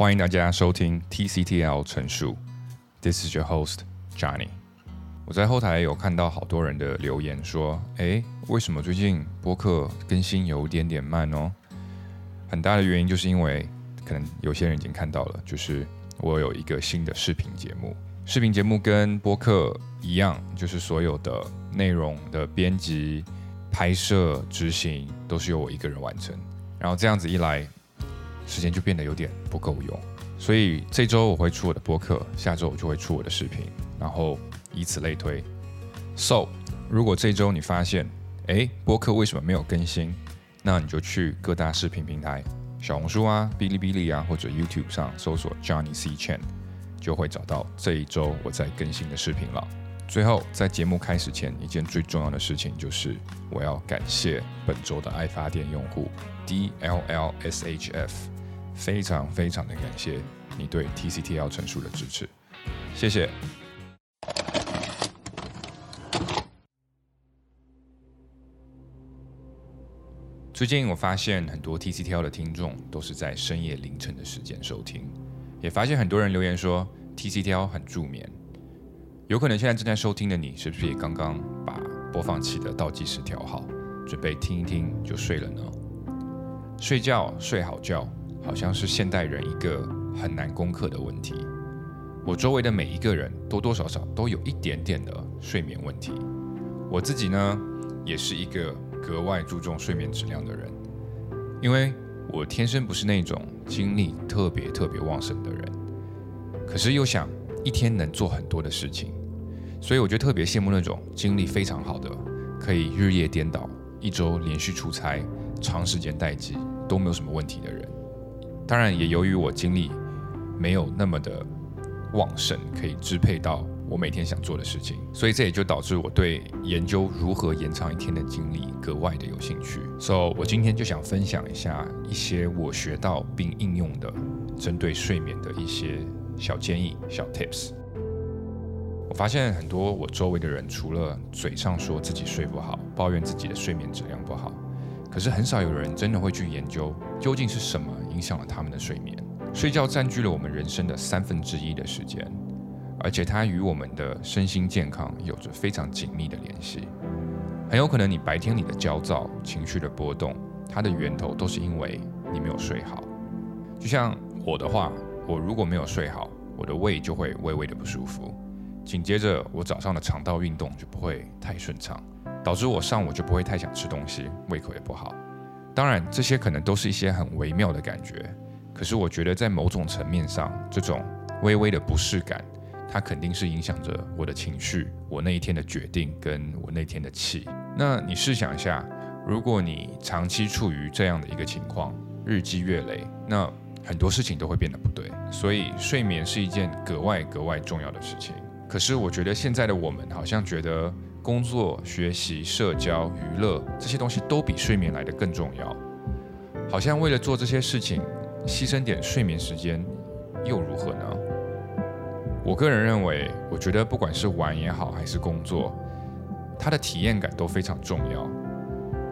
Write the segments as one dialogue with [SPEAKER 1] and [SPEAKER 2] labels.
[SPEAKER 1] 欢迎大家收听 TCTL 陈述，This is your host Johnny。我在后台有看到好多人的留言说，诶，为什么最近播客更新有点点慢哦？很大的原因就是因为可能有些人已经看到了，就是我有一个新的视频节目。视频节目跟播客一样，就是所有的内容的编辑、拍摄、执行都是由我一个人完成。然后这样子一来，时间就变得有点不够用。所以这周我会出我的播客，下周我就会出我的视频，然后以此类推。So，如果这周你发现，哎，播客为什么没有更新？那你就去各大视频平台，小红书啊、哔哩哔哩啊，或者 YouTube 上搜索 Johnny C Chan，就会找到这一周我在更新的视频了。最后，在节目开始前，一件最重要的事情就是我要感谢本周的爱发电用户 DLLSHF，非常非常的感谢你对 TCTL 陈述的支持，谢谢。最近我发现很多 TCTL 的听众都是在深夜凌晨的时间收听，也发现很多人留言说 TCTL 很助眠。有可能现在正在收听的你，是不是也刚刚把播放器的倒计时调好，准备听一听就睡了呢？睡觉睡好觉，好像是现代人一个很难攻克的问题。我周围的每一个人，多多少少都有一点点的睡眠问题。我自己呢，也是一个格外注重睡眠质量的人，因为我天生不是那种精力特别特别旺盛的人，可是又想一天能做很多的事情。所以我就特别羡慕那种精力非常好的，可以日夜颠倒、一周连续出差、长时间待机都没有什么问题的人。当然，也由于我精力没有那么的旺盛，可以支配到我每天想做的事情，所以这也就导致我对研究如何延长一天的精力格外的有兴趣。所以，我今天就想分享一下一些我学到并应用的针对睡眠的一些小建议、小 tips。我发现很多我周围的人，除了嘴上说自己睡不好，抱怨自己的睡眠质量不好，可是很少有人真的会去研究究竟是什么影响了他们的睡眠。睡觉占据了我们人生的三分之一的时间，而且它与我们的身心健康有着非常紧密的联系。很有可能你白天你的焦躁、情绪的波动，它的源头都是因为你没有睡好。就像我的话，我如果没有睡好，我的胃就会微微的不舒服。紧接着，我早上的肠道运动就不会太顺畅，导致我上午就不会太想吃东西，胃口也不好。当然，这些可能都是一些很微妙的感觉，可是我觉得在某种层面上，这种微微的不适感，它肯定是影响着我的情绪、我那一天的决定跟我那天的气。那你试想一下，如果你长期处于这样的一个情况，日积月累，那很多事情都会变得不对。所以，睡眠是一件格外格外重要的事情。可是我觉得现在的我们好像觉得工作、学习、社交、娱乐这些东西都比睡眠来的更重要。好像为了做这些事情，牺牲点睡眠时间又如何呢？我个人认为，我觉得不管是玩也好，还是工作，它的体验感都非常重要。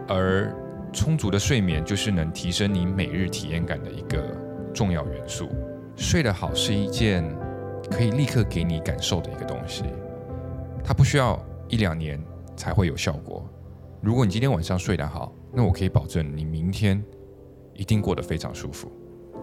[SPEAKER 1] 而充足的睡眠就是能提升你每日体验感的一个重要元素。睡得好是一件。可以立刻给你感受的一个东西，它不需要一两年才会有效果。如果你今天晚上睡得好，那我可以保证你明天一定过得非常舒服。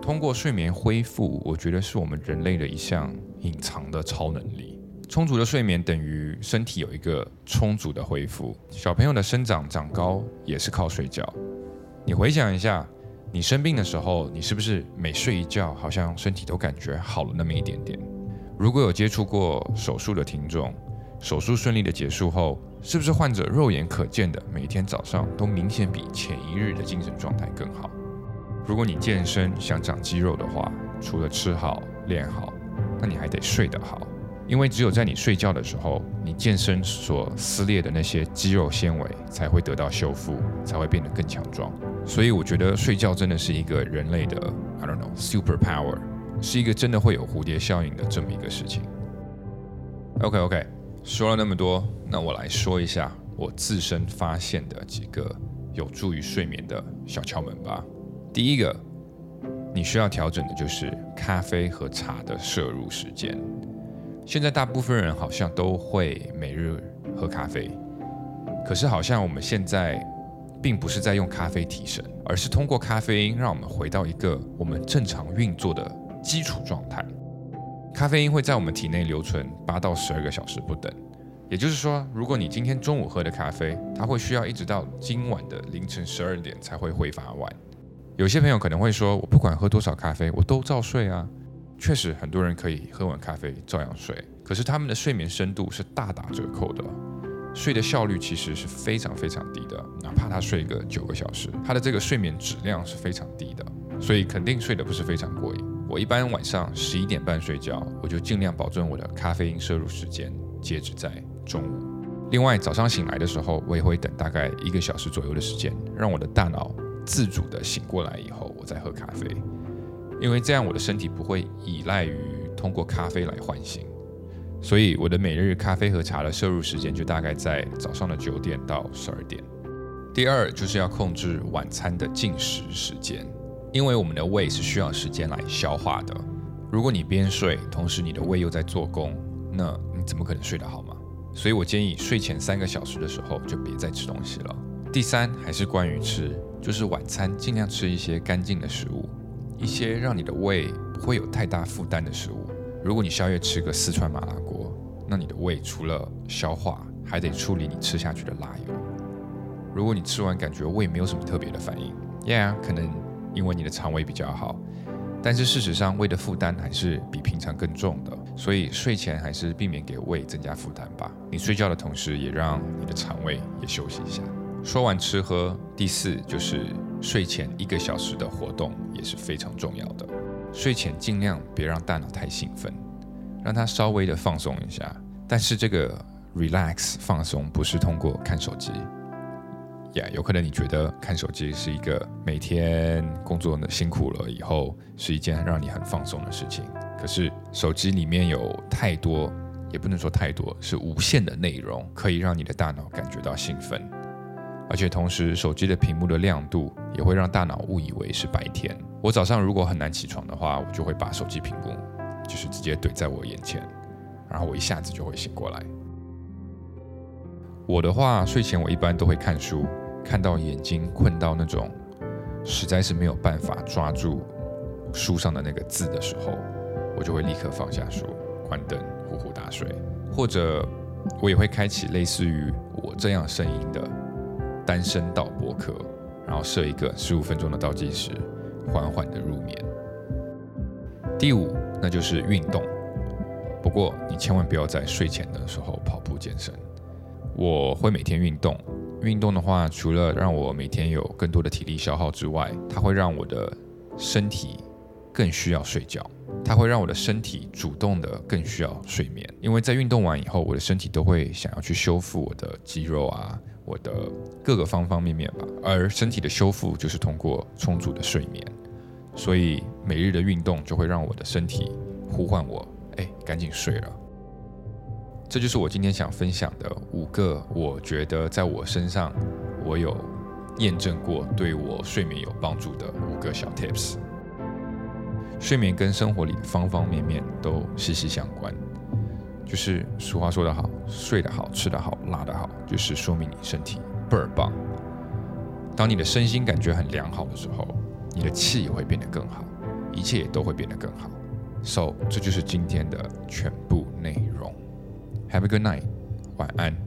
[SPEAKER 1] 通过睡眠恢复，我觉得是我们人类的一项隐藏的超能力。充足的睡眠等于身体有一个充足的恢复。小朋友的生长长高也是靠睡觉。你回想一下，你生病的时候，你是不是每睡一觉，好像身体都感觉好了那么一点点？如果有接触过手术的听众，手术顺利的结束后，是不是患者肉眼可见的每天早上都明显比前一日的精神状态更好？如果你健身想长肌肉的话，除了吃好练好，那你还得睡得好，因为只有在你睡觉的时候，你健身所撕裂的那些肌肉纤维才会得到修复，才会变得更强壮。所以我觉得睡觉真的是一个人类的，I don't know super power。是一个真的会有蝴蝶效应的这么一个事情。OK OK，说了那么多，那我来说一下我自身发现的几个有助于睡眠的小窍门吧。第一个，你需要调整的就是咖啡和茶的摄入时间。现在大部分人好像都会每日喝咖啡，可是好像我们现在并不是在用咖啡提神，而是通过咖啡因让我们回到一个我们正常运作的基础状态。咖啡因会在我们体内留存八到十二个小时不等，也就是说，如果你今天中午喝的咖啡，它会需要一直到今晚的凌晨十二点才会挥发完。有些朋友可能会说，我不管喝多少咖啡，我都照睡啊。确实，很多人可以喝完咖啡照样睡，可是他们的睡眠深度是大打折扣的，睡的效率其实是非常非常低的。哪怕他睡个九个小时，他的这个睡眠质量是非常低的，所以肯定睡得不是非常过瘾。我一般晚上十一点半睡觉，我就尽量保证我的咖啡因摄入时间截止在中午。另外，早上醒来的时候，我也会等大概一个小时左右的时间，让我的大脑。自主的醒过来以后，我再喝咖啡，因为这样我的身体不会依赖于通过咖啡来唤醒，所以我的每日咖啡和茶的摄入时间就大概在早上的九点到十二点。第二就是要控制晚餐的进食时间，因为我们的胃是需要时间来消化的。如果你边睡，同时你的胃又在做工，那你怎么可能睡得好吗？所以我建议睡前三个小时的时候就别再吃东西了。第三还是关于吃。就是晚餐尽量吃一些干净的食物，一些让你的胃不会有太大负担的食物。如果你宵夜吃个四川麻辣锅，那你的胃除了消化，还得处理你吃下去的辣油。如果你吃完感觉胃没有什么特别的反应，Yeah，可能因为你的肠胃比较好，但是事实上胃的负担还是比平常更重的。所以睡前还是避免给胃增加负担吧。你睡觉的同时，也让你的肠胃也休息一下。说完吃喝，第四就是睡前一个小时的活动也是非常重要的。睡前尽量别让大脑太兴奋，让它稍微的放松一下。但是这个 relax 放松不是通过看手机，有可能你觉得看手机是一个每天工作的辛苦了以后是一件让你很放松的事情。可是手机里面有太多，也不能说太多，是无限的内容，可以让你的大脑感觉到兴奋。而且同时，手机的屏幕的亮度也会让大脑误以为是白天。我早上如果很难起床的话，我就会把手机屏幕就是直接怼在我眼前，然后我一下子就会醒过来。我的话，睡前我一般都会看书，看到眼睛困到那种实在是没有办法抓住书上的那个字的时候，我就会立刻放下书，关灯，呼呼大睡。或者我也会开启类似于我这样声音的。单声道播客，然后设一个十五分钟的倒计时，缓缓的入眠。第五，那就是运动。不过你千万不要在睡前的时候跑步健身。我会每天运动，运动的话，除了让我每天有更多的体力消耗之外，它会让我的身体更需要睡觉，它会让我的身体主动的更需要睡眠。因为在运动完以后，我的身体都会想要去修复我的肌肉啊。我的各个方方面面吧，而身体的修复就是通过充足的睡眠，所以每日的运动就会让我的身体呼唤我，哎，赶紧睡了。这就是我今天想分享的五个我觉得在我身上我有验证过对我睡眠有帮助的五个小 tips。睡眠跟生活里方方面面都息息相关。就是俗话说得好，睡得好，吃得好，拉得好，就是说明你身体倍儿棒。当你的身心感觉很良好的时候，你的气也会变得更好，一切也都会变得更好。So，这就是今天的全部。Have a good night. 晚安。